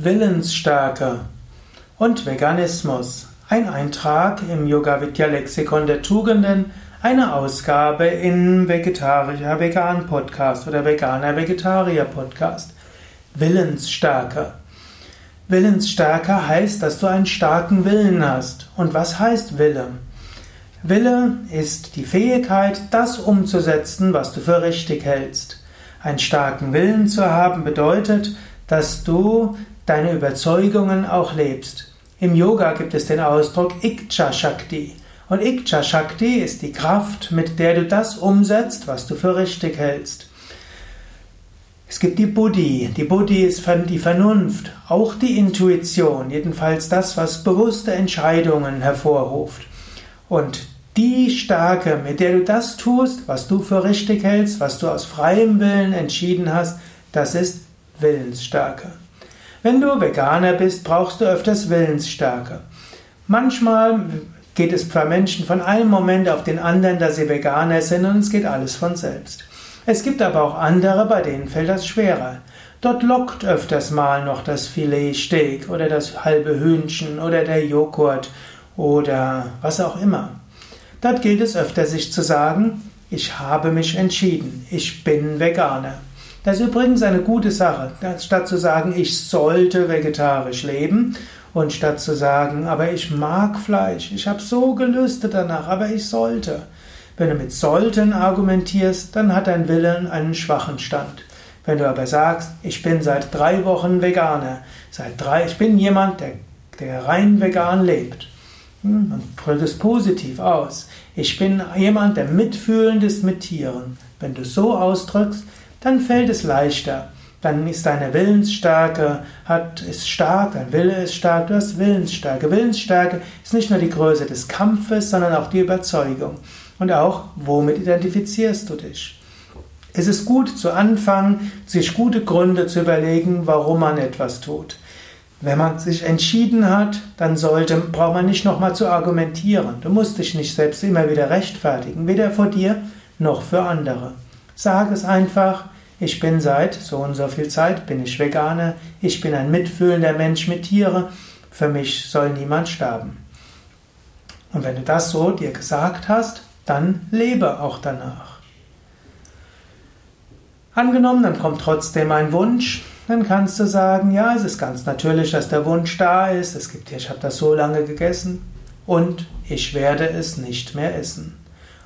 Willensstärke und Veganismus. Ein Eintrag im Yoga Vidya Lexikon der Tugenden, eine Ausgabe im Vegetarischer Vegan Podcast oder Veganer Vegetarier Podcast. Willensstärke. Willensstärke heißt, dass du einen starken Willen hast. Und was heißt Wille? Wille ist die Fähigkeit, das umzusetzen, was du für richtig hältst. Einen starken Willen zu haben bedeutet, dass du deine Überzeugungen auch lebst. Im Yoga gibt es den Ausdruck Ikcha Shakti. Und Ikcha Shakti ist die Kraft, mit der du das umsetzt, was du für richtig hältst. Es gibt die Buddhi. Die Buddhi ist die Vernunft, auch die Intuition, jedenfalls das, was bewusste Entscheidungen hervorruft. Und die Stärke, mit der du das tust, was du für richtig hältst, was du aus freiem Willen entschieden hast, das ist Willensstärke. Wenn du Veganer bist, brauchst du öfters Willensstärke. Manchmal geht es bei Menschen von einem Moment auf den anderen, dass sie Veganer sind und es geht alles von selbst. Es gibt aber auch andere, bei denen fällt das schwerer. Dort lockt öfters mal noch das Filetsteak oder das halbe Hühnchen oder der Joghurt oder was auch immer. Dort gilt es öfter sich zu sagen, ich habe mich entschieden, ich bin Veganer. Das ist übrigens eine gute Sache. Statt zu sagen, ich sollte vegetarisch leben und statt zu sagen, aber ich mag Fleisch, ich habe so gelüstet danach, aber ich sollte. Wenn du mit sollten argumentierst, dann hat dein Willen einen schwachen Stand. Wenn du aber sagst, ich bin seit drei Wochen Veganer, seit drei, ich bin jemand, der, der rein vegan lebt, hm, und drück es positiv aus. Ich bin jemand, der mitfühlend ist mit Tieren. Wenn du so ausdrückst, dann fällt es leichter. Dann ist deine Willensstärke hat, ist stark, dein Wille ist stark, du hast Willensstärke. Willensstärke ist nicht nur die Größe des Kampfes, sondern auch die Überzeugung. Und auch, womit identifizierst du dich? Es ist gut zu Anfang, sich gute Gründe zu überlegen, warum man etwas tut. Wenn man sich entschieden hat, dann sollte, braucht man nicht nochmal zu argumentieren. Du musst dich nicht selbst immer wieder rechtfertigen, weder vor dir noch für andere. Sag es einfach, ich bin seit so und so viel Zeit, bin ich Veganer, ich bin ein mitfühlender Mensch mit Tieren, für mich soll niemand sterben. Und wenn du das so dir gesagt hast, dann lebe auch danach. Angenommen, dann kommt trotzdem ein Wunsch, dann kannst du sagen, ja, es ist ganz natürlich, dass der Wunsch da ist, es gibt, ich habe das so lange gegessen und ich werde es nicht mehr essen.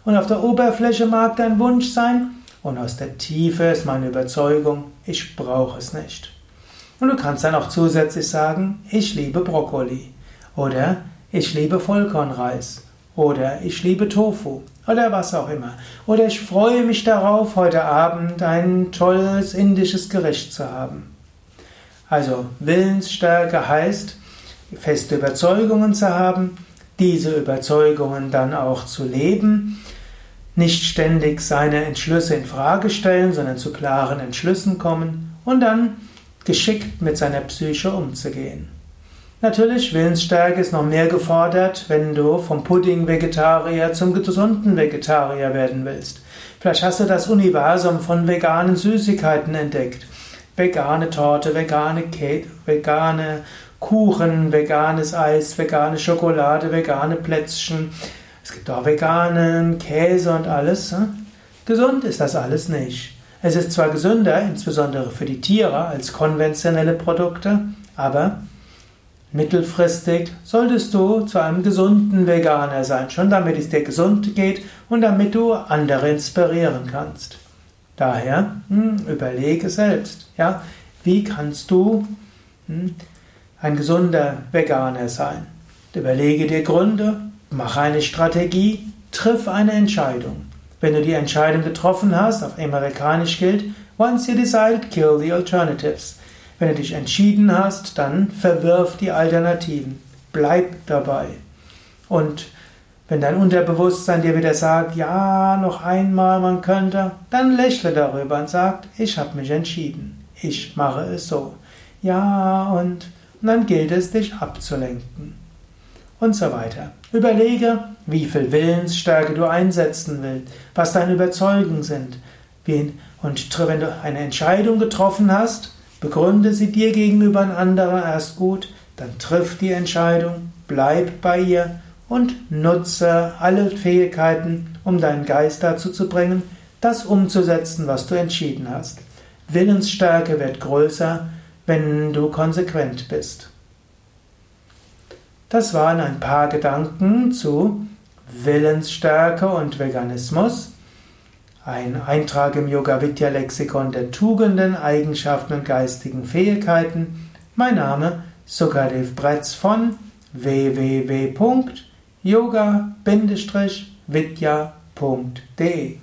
Und auf der Oberfläche mag dein Wunsch sein, und aus der Tiefe ist meine Überzeugung, ich brauche es nicht. Und du kannst dann auch zusätzlich sagen, ich liebe Brokkoli oder ich liebe Vollkornreis oder ich liebe Tofu oder was auch immer. Oder ich freue mich darauf, heute Abend ein tolles indisches Gericht zu haben. Also Willensstärke heißt, feste Überzeugungen zu haben, diese Überzeugungen dann auch zu leben nicht ständig seine Entschlüsse in Frage stellen, sondern zu klaren Entschlüssen kommen und dann geschickt mit seiner Psyche umzugehen. Natürlich, Willensstärke ist noch mehr gefordert, wenn du vom Pudding-Vegetarier zum gesunden Vegetarier werden willst. Vielleicht hast du das Universum von veganen Süßigkeiten entdeckt. Vegane Torte, vegane Cake, vegane Kuchen, veganes Eis, vegane Schokolade, vegane Plätzchen, es gibt auch veganen Käse und alles. Hm? Gesund ist das alles nicht. Es ist zwar gesünder, insbesondere für die Tiere, als konventionelle Produkte, aber mittelfristig solltest du zu einem gesunden Veganer sein, schon damit es dir gesund geht und damit du andere inspirieren kannst. Daher hm, überlege selbst, ja, wie kannst du hm, ein gesunder Veganer sein? Überlege dir Gründe, Mach eine Strategie, triff eine Entscheidung. Wenn du die Entscheidung getroffen hast, auf amerikanisch gilt, once you decide, kill the alternatives. Wenn du dich entschieden hast, dann verwirf die Alternativen. Bleib dabei. Und wenn dein Unterbewusstsein dir wieder sagt, ja, noch einmal, man könnte, dann lächle darüber und sag, ich habe mich entschieden. Ich mache es so. Ja, und, und dann gilt es, dich abzulenken und so weiter. Überlege, wie viel Willensstärke du einsetzen willst, was deine Überzeugungen sind. Und wenn du eine Entscheidung getroffen hast, Begründe sie dir gegenüber ein anderer erst gut, dann triff die Entscheidung, bleib bei ihr und nutze alle Fähigkeiten, um deinen Geist dazu zu bringen, das umzusetzen, was du entschieden hast. Willensstärke wird größer, wenn du konsequent bist. Das waren ein paar Gedanken zu Willensstärke und Veganismus. Ein Eintrag im Yoga Vidya Lexikon der Tugenden, Eigenschaften und geistigen Fähigkeiten. Mein Name Sukadev Bretz von www.yoga-vidya.de